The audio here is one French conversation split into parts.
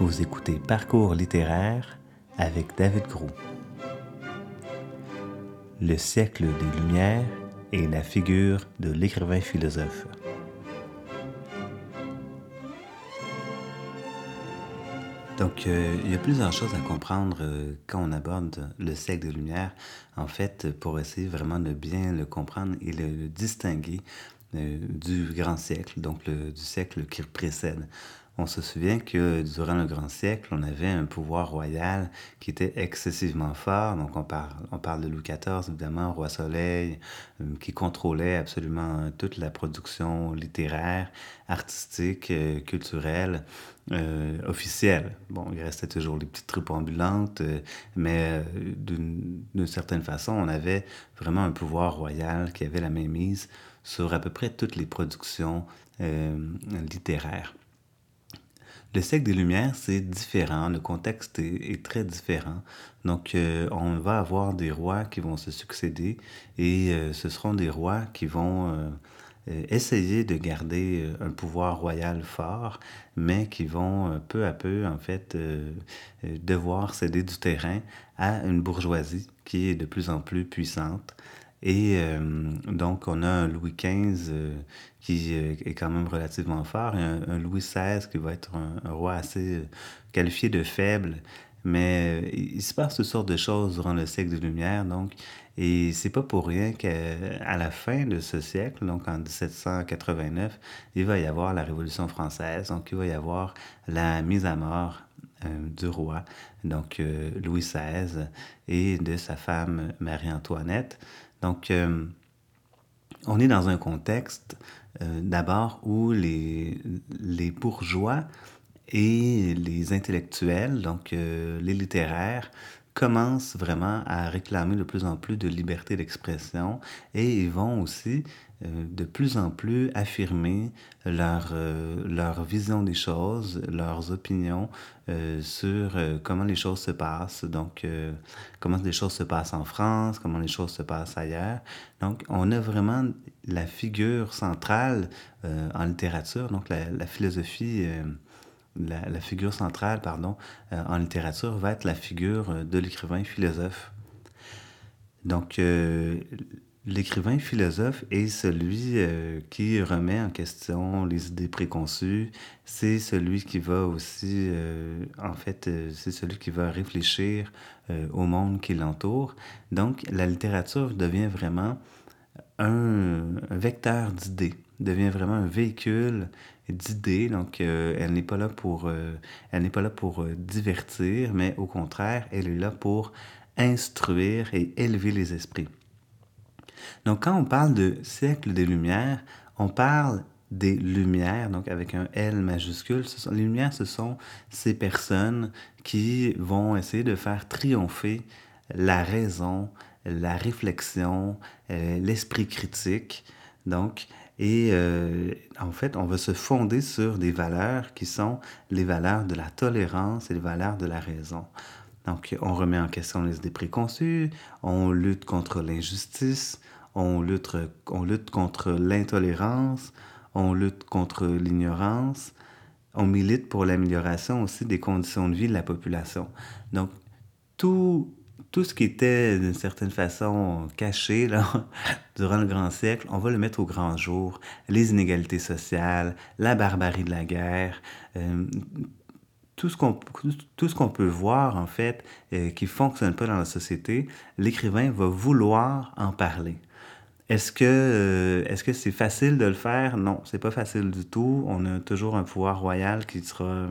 Vous écoutez Parcours littéraire avec David Gros. Le siècle des Lumières et la figure de l'écrivain philosophe. Donc, euh, il y a plusieurs choses à comprendre euh, quand on aborde le siècle des Lumières, en fait, pour essayer vraiment de bien le comprendre et le distinguer euh, du grand siècle, donc du siècle qui précède. On se souvient que durant le Grand Siècle, on avait un pouvoir royal qui était excessivement fort. Donc on parle, de Louis XIV, évidemment, roi Soleil, euh, qui contrôlait absolument toute la production littéraire, artistique, euh, culturelle, euh, officielle. Bon, il restait toujours les petites troupes ambulantes, mais d'une certaine façon, on avait vraiment un pouvoir royal qui avait la mainmise sur à peu près toutes les productions littéraires. Le siècle des Lumières, c'est différent, le contexte est, très différent. Donc, euh, on va avoir des rois qui vont se succéder et euh, ce seront des rois qui vont euh, essayer de garder un pouvoir royal fort, mais qui vont peu à peu, en fait, devoir céder du terrain à une bourgeoisie qui est de plus en plus puissante. Et donc, on a Louis XV qui euh, est quand même relativement fort, et un, Louis XVI qui va être un, roi assez qualifié de faible. Mais il, se passe toutes sortes de choses durant le siècle des Lumières, donc, et c'est pas pour rien qu'à la fin de ce siècle, donc en 1789, il va y avoir la Révolution française, donc il va y avoir la mise à mort du roi, donc Louis XVI, et de sa femme Marie-Antoinette. Donc, euh, on est dans un contexte euh, d'abord où les, bourgeois et les intellectuels, donc euh, les littéraires, commencent vraiment à réclamer de plus en plus de liberté d'expression et ils vont aussi euh, de plus en plus affirmer leur, euh, leur vision des choses, leurs opinions euh, sur comment les choses se passent, donc comment les choses se passent en France, comment les choses se passent ailleurs. Donc, on a vraiment la figure centrale en littérature, donc la, la philosophie la, figure centrale pardon, euh, en littérature va être la figure euh, de l'écrivain philosophe. Donc, euh, l'écrivain philosophe est celui qui remet en question les idées préconçues. C'est celui qui va aussi, en fait, c'est celui qui va réfléchir au monde qui l'entoure. Donc, la littérature devient vraiment un vecteur d'idées, devient vraiment un véhicule d'idées. Donc, euh, elle n'est pas là pour, euh, elle n'est pas là pour euh, divertir, mais au contraire, elle est là pour instruire et élever les esprits. Donc, quand on parle de siècle des Lumières, on parle des Lumières, donc avec un L majuscule. Les Lumières, ce sont ces personnes qui vont essayer de faire triompher la raison, la réflexion, l'esprit critique. Donc, et euh, en fait, on va se fonder sur des valeurs qui sont les valeurs de la tolérance et les valeurs de la raison. Donc, on remet en question les idées préconçues, on lutte contre l'injustice, on lutte, on lutte contre l'intolérance, on lutte contre l'ignorance, on milite pour l'amélioration aussi des conditions de vie de la population. Donc, tout, tout ce qui était d'une certaine façon caché là, durant le grand siècle, on va le mettre au grand jour. Les inégalités sociales, la barbarie de la guerre, euh, tout ce qu'on tout ce qu'on peut voir en fait euh, qui fonctionne pas dans la société, l'écrivain va vouloir en parler. Est-ce que euh, que c'est facile de le faire? Non, c'est pas facile du tout. On a toujours un pouvoir royal qui sera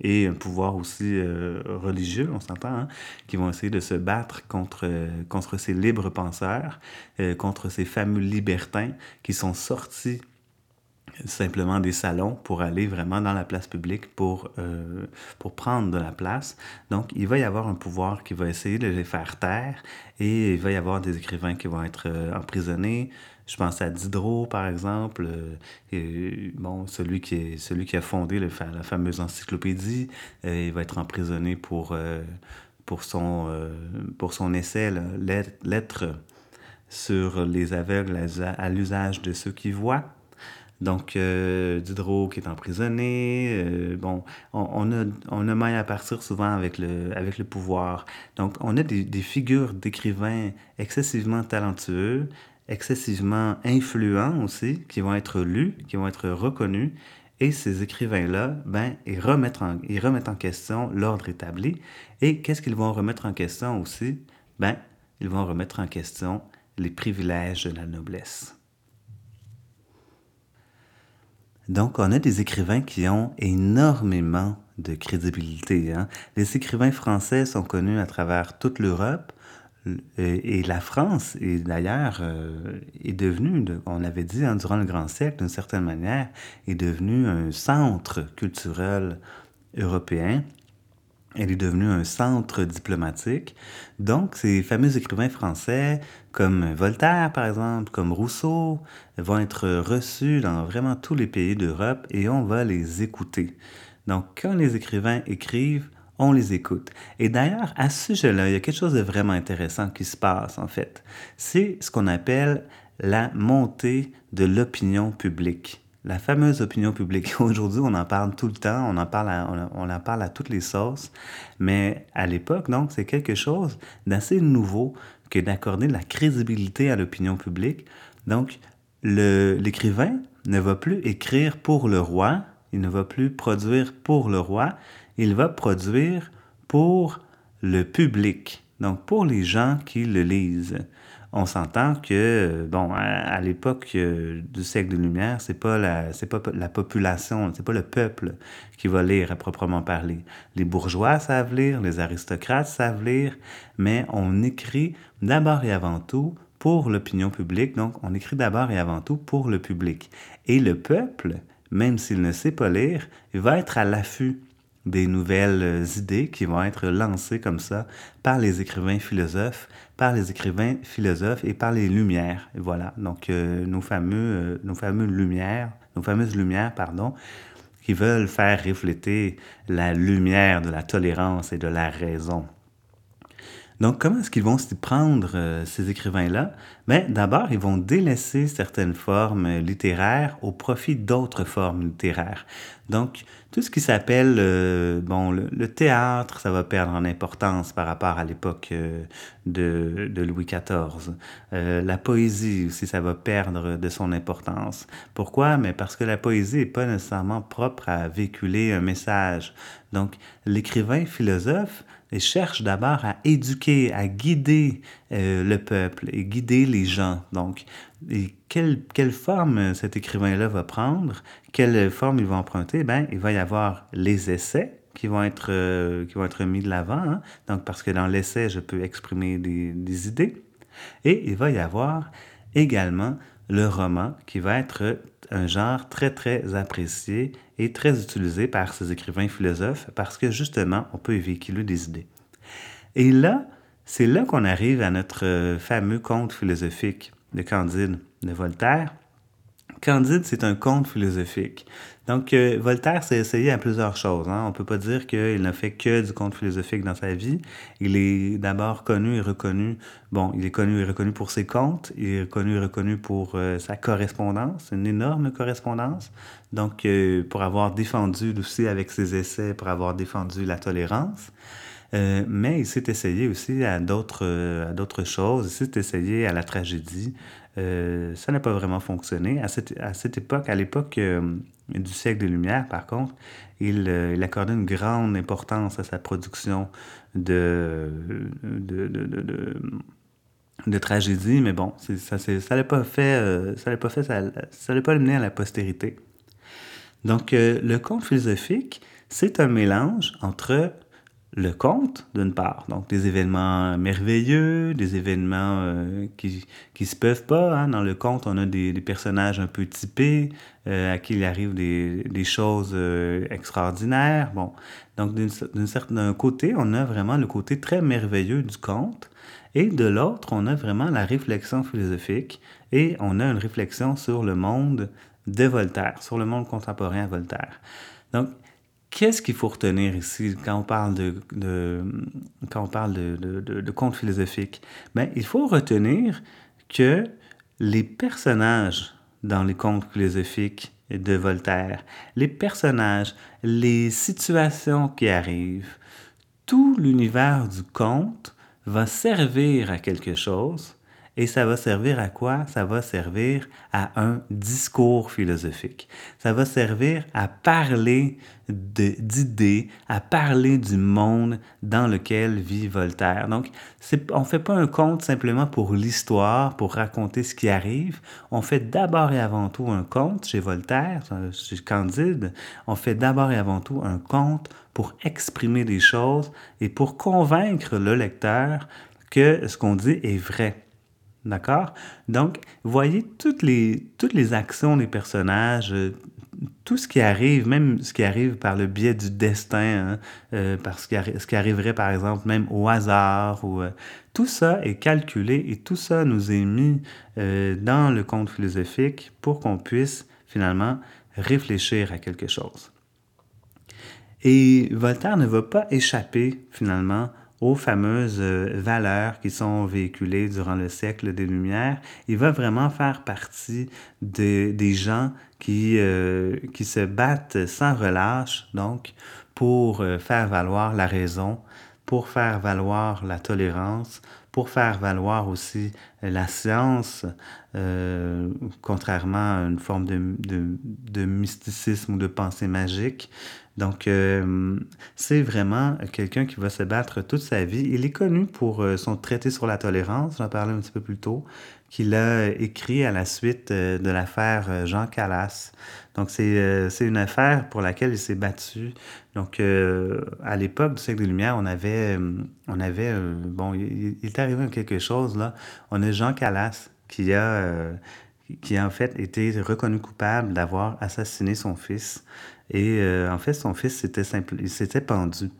et un pouvoir aussi euh, religieux, on s'entend, hein, qui vont essayer de se battre contre, contre ces libres penseurs, euh, contre ces fameux libertins qui sont sortis simplement des salons pour aller vraiment dans la place publique pour, euh, pour prendre de la place. Donc, il va y avoir un pouvoir qui va essayer de les faire taire et il va y avoir des écrivains qui vont être emprisonnés, je pense à Diderot, par exemple, euh, bon, celui qui, est, celui qui a fondé la fameuse encyclopédie. Euh, il va être emprisonné pour, euh, pour, son, pour son essai, Lettre sur les aveugles à, l'usage de ceux qui voient. Donc, euh, Diderot qui est emprisonné. euh, bon, on, on a, on a maille à partir souvent avec le, avec le pouvoir. Donc, on a des, des figures d'écrivains excessivement talentueux, excessivement influents aussi, qui vont être lus, qui vont être reconnus. Et ces écrivains-là, ben, ils remettent en, ils remettent en question l'ordre établi. Et qu'est-ce qu'ils vont remettre en question aussi? Ben, ils vont remettre en question les privilèges de la noblesse. Donc, on a des écrivains qui ont énormément de crédibilité. hein. Les écrivains français sont connus à travers toute l'Europe et, et la France, et d'ailleurs, euh, est devenue, de- on l'avait dit hein, durant le Grand siècle, d'une certaine manière, est devenue un centre culturel européen. Elle est devenue un centre diplomatique. Donc, ces fameux écrivains français, comme Voltaire, par exemple, comme Rousseau, vont être reçus dans vraiment tous les pays d'Europe et on va les écouter. Donc, quand les écrivains écrivent, on les écoute. Et d'ailleurs, à ce sujet-là, il y a quelque chose de vraiment intéressant qui se passe, en fait. C'est ce qu'on appelle la montée de l'opinion publique. La fameuse opinion publique. Aujourd'hui, on en parle tout le temps, on en parle à, toutes les sauces, mais à l'époque, donc, c'est quelque chose d'assez nouveau que d'accorder de la crédibilité à l'opinion publique. Donc, l'écrivain ne va plus écrire pour le roi, il ne va plus produire pour le roi, il va produire pour le public, donc pour les gens qui le lisent. On s'entend que, euh, bon, à, à l'époque euh, du siècle de lumière, c'est pas la, pas la population, c'est pas le peuple qui va lire à proprement parler. Les bourgeois savent lire, les aristocrates savent lire, mais on écrit d'abord et avant tout pour l'opinion publique, donc on écrit d'abord et avant tout pour le public. Et le peuple, même s'il ne sait pas lire, va être à l'affût des nouvelles euh, idées qui vont être lancées comme ça par les écrivains philosophes, par les écrivains philosophes et par les lumières. Voilà, donc euh, nos fameux, euh, nos fameux lumières, nos fameuses lumières, pardon, qui veulent faire refléter la lumière de la tolérance et de la raison. Donc, comment est-ce qu'ils vont s'y prendre, euh, ces écrivains-là? Ben, d'abord, ils vont délaisser certaines formes littéraires au profit d'autres formes littéraires. Donc, tout ce qui s'appelle, euh, bon, le, le théâtre, ça va perdre en importance par rapport à l'époque euh, de, de Louis XIV. Euh, la poésie aussi, ça va perdre de son importance. Pourquoi? Mais parce que la poésie n'est pas nécessairement propre à véhiculer un message. Donc, l'écrivain philosophe, il cherche d'abord à éduquer, à guider euh, le peuple et guider les gens. Donc, et quelle, quelle forme cet écrivain-là va prendre, quelle forme il va emprunter? Ben, il va y avoir les essais qui vont être, euh, qui vont être mis de l'avant. hein. Donc, parce que dans l'essai, je peux exprimer des idées. Et il va y avoir également le roman qui va être un genre très très apprécié et très utilisé par ces écrivains philosophes parce que justement on peut y véhiculer des idées. Et là, c'est là qu'on arrive à notre fameux conte philosophique de Candide de Voltaire. Candide, c'est un conte philosophique. Donc, euh, Voltaire s'est essayé à plusieurs choses. hein. On ne peut pas dire qu'il n'a fait que du conte philosophique dans sa vie. Il est d'abord connu et reconnu. Bon, il est connu et reconnu pour ses contes. Il est connu et reconnu pour euh, sa correspondance, une énorme correspondance. Donc, euh, pour avoir défendu aussi avec ses essais, pour avoir défendu la tolérance. Euh, mais il s'est essayé aussi à d'autres euh, à d'autres choses. Il s'est essayé à la tragédie. Euh, ça n'a pas vraiment fonctionné. À cette, à cette époque, à l'époque euh, du siècle des Lumières, par contre, il, il accordait une grande importance à sa production de, de, de, de, de, tragédie. Mais bon, ça ça l'a pas fait, euh, ça l'a pas fait, ça, ça l'a pas amené à la postérité. Donc, euh, le conte philosophique, c'est un mélange entre le conte, d'une part, donc des événements merveilleux, des événements euh, qui qui se peuvent pas. hein. Dans le conte, on a des, personnages un peu typés, euh, à qui il arrive des, des choses euh, extraordinaires. Bon, donc d'un côté, on a vraiment le côté très merveilleux du conte, et de l'autre, on a vraiment la réflexion philosophique, et on a une réflexion sur le monde de Voltaire, sur le monde contemporain Voltaire. Donc, Qu'est-ce qu'il faut retenir ici quand on parle de, de- quand on parle de, de, contes philosophiques? Ben, il faut retenir que les personnages dans les contes philosophiques de Voltaire, les personnages, les situations qui arrivent, tout l'univers du conte va servir à quelque chose et ça va servir à quoi? Ça va servir à un discours philosophique. Ça va servir à parler d'idées, à parler du monde dans lequel vit Voltaire. Donc, on ne fait pas un conte simplement pour l'histoire, pour raconter ce qui arrive. On fait d'abord et avant tout un conte chez Voltaire, chez Candide. On fait d'abord et avant tout un conte pour exprimer des choses et pour convaincre le lecteur que ce qu'on dit est vrai. D'accord? Donc, voyez toutes les, toutes les actions des personnages, euh, tout ce qui arrive, même ce qui arrive par le biais du destin, hein, euh, ce qui arriverait par exemple même au hasard, euh, tout ça est calculé et tout ça nous est mis dans le conte philosophique pour qu'on puisse finalement réfléchir à quelque chose. Et Voltaire ne va pas échapper finalement aux fameuses euh, valeurs qui sont véhiculées durant le siècle des Lumières. Il va vraiment faire partie des gens qui, euh, qui se battent sans relâche, donc, pour euh, faire valoir la raison, pour faire valoir la tolérance, pour faire valoir aussi la science, contrairement à une forme de, de, de, mysticisme ou de pensée magique. Donc, euh, c'est vraiment quelqu'un qui va se battre toute sa vie. Il est connu pour euh, son traité sur la tolérance, j'en parlais un petit peu plus tôt, qu'il a écrit à la suite de l'affaire Jean Calas. Donc, c'est une affaire pour laquelle il s'est battu. Donc, à l'époque du siècle des Lumières, on avait, on avait bon, il, il, est arrivé quelque chose, là. On a Jean Calas qui a, euh, qui en fait été reconnu coupable d'avoir assassiné son fils. Et euh, en fait, son fils s'était, il s'était pendu.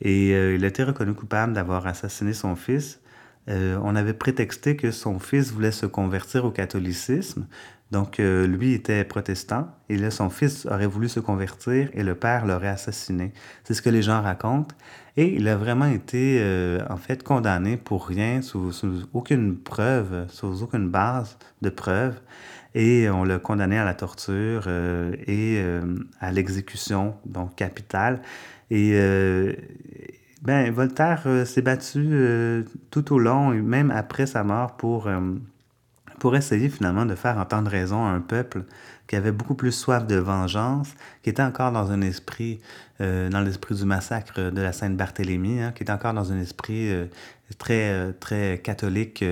Et euh, il été reconnu coupable d'avoir assassiné son fils. on avait prétexté que son fils voulait se convertir au catholicisme. Donc, lui était protestant et là, son fils aurait voulu se convertir et le père l'aurait assassiné. C'est ce que les gens racontent. Et il a vraiment été, euh, en fait, condamné pour rien, sous, aucune preuve, sous aucune base de preuve. Et on l'a condamné à la torture euh, et euh, à l'exécution, donc capitale. Et ben, Voltaire s'est battu tout au long, et même après sa mort, pour, pour essayer finalement de faire entendre raison à un peuple qui avait beaucoup plus soif de vengeance, qui était encore dans un esprit, euh, dans l'esprit du massacre de la Sainte-Barthélemy, hein, qui était encore dans un esprit euh, très, euh, très catholique,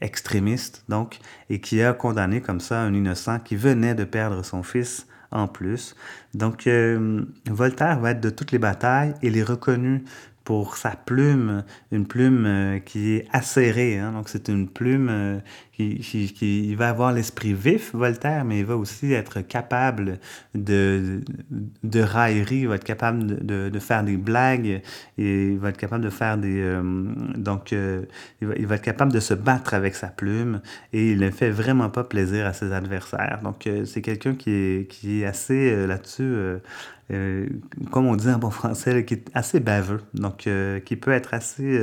extrémiste, donc, et qui a condamné comme ça un innocent qui venait de perdre son fils en plus. Donc, Voltaire va être de toutes les batailles. Il est reconnu pour sa plume, une plume euh, qui est acérée. Hein? Donc, c'est une plume euh, qui, qui, va avoir l'esprit vif, Voltaire, mais il va aussi être capable de, de raillerie, il va être capable de, de, faire des blagues, et il va être capable de faire des... Euh, donc, il va, il, va, être capable de se battre avec sa plume, et il ne fait vraiment pas plaisir à ses adversaires. Donc, c'est quelqu'un qui est, qui est assez là-dessus euh, comme on dit en bon français, qui est assez baveux, donc euh, qui peut être assez...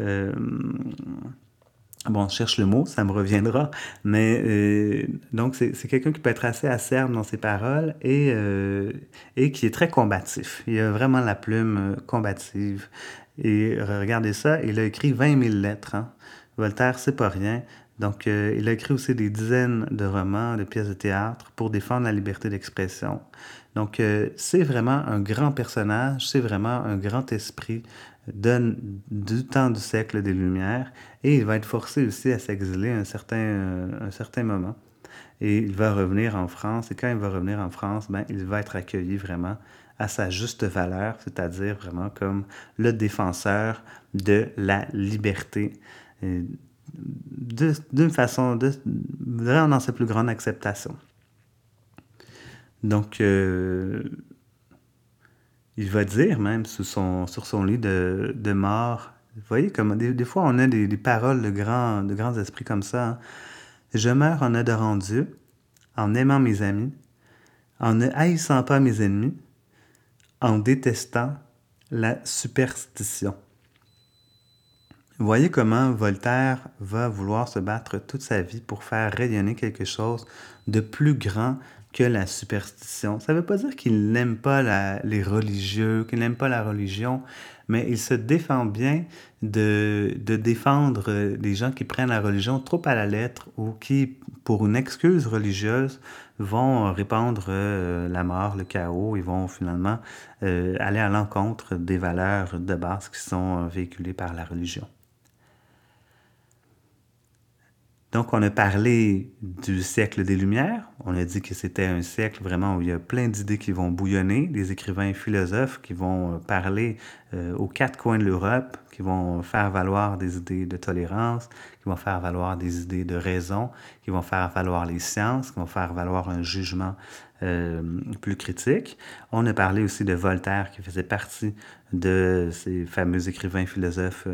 Euh, bon, je cherche le mot, ça me reviendra, mais donc c'est quelqu'un qui peut être assez acerbe dans ses paroles et, et qui est très combatif. Il a vraiment la plume combative. Et regardez ça, il a écrit 20 000 lettres. Hein. Voltaire, c'est pas rien. Donc, il a écrit aussi des dizaines de romans, de pièces de théâtre pour défendre la liberté d'expression. Donc, euh, c'est vraiment un grand personnage, c'est vraiment un grand esprit du temps du siècle des Lumières, et il va être forcé aussi à s'exiler un certain, euh, un certain moment. Et il va revenir en France, et quand il va revenir en France, ben, il va être accueilli vraiment à sa juste valeur, c'est-à-dire vraiment comme le défenseur de la liberté, d'une façon, vraiment dans sa plus grande acceptation. Donc, euh, il va dire même sur son, lit de, de mort, vous voyez, comme des, fois on a des, des, paroles de grands, de grands esprits comme ça. Hein. Je meurs en adorant Dieu, en aimant mes amis, en ne haïssant pas mes ennemis, en détestant la superstition. Voyez comment Voltaire va vouloir se battre toute sa vie pour faire rayonner quelque chose de plus grand que la superstition. Ça ne veut pas dire qu'il n'aime pas les religieux, qu'il n'aime pas la religion, mais il se défend bien de, défendre les gens qui prennent la religion trop à la lettre ou qui, pour une excuse religieuse, vont répandre euh, la mort, le chaos, ils vont finalement euh, aller à l'encontre des valeurs de base qui sont véhiculées par la religion. Donc, on a parlé du siècle des Lumières. On a dit que c'était un siècle vraiment où il y a plein d'idées qui vont bouillonner, des écrivains et philosophes qui vont euh, parler euh, aux quatre coins de l'Europe, qui vont faire valoir des idées de tolérance, qui vont faire valoir des idées de raison, qui vont faire valoir les sciences, qui vont faire valoir un jugement euh, plus critique. On a parlé aussi de Voltaire qui faisait partie de ces fameux écrivains philosophes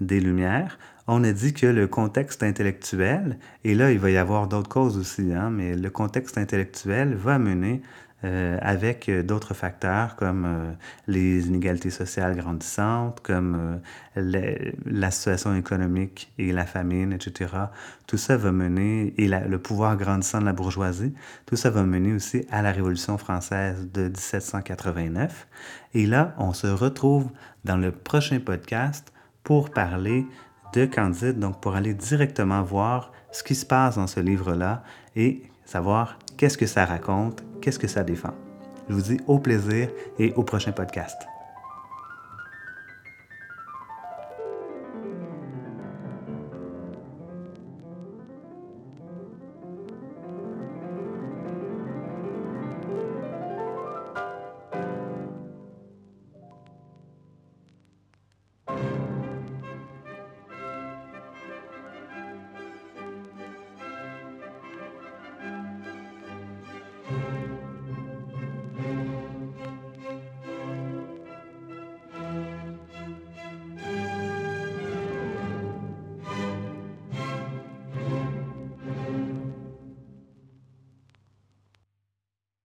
des Lumières on a dit que le contexte intellectuel, et là, il va y avoir d'autres causes aussi, hein, mais le contexte intellectuel va mener euh, avec d'autres facteurs comme euh, les inégalités sociales grandissantes, comme euh, la situation économique et la famine, etc. Tout ça va mener, et le pouvoir grandissant de la bourgeoisie, tout ça va mener aussi à la Révolution française de 1789. Et là, on se retrouve dans le prochain podcast pour parler de Candide, donc pour aller directement voir ce qui se passe dans ce livre-là et savoir qu'est-ce que ça raconte, qu'est-ce que ça défend? Je vous dis au plaisir et au prochain podcast.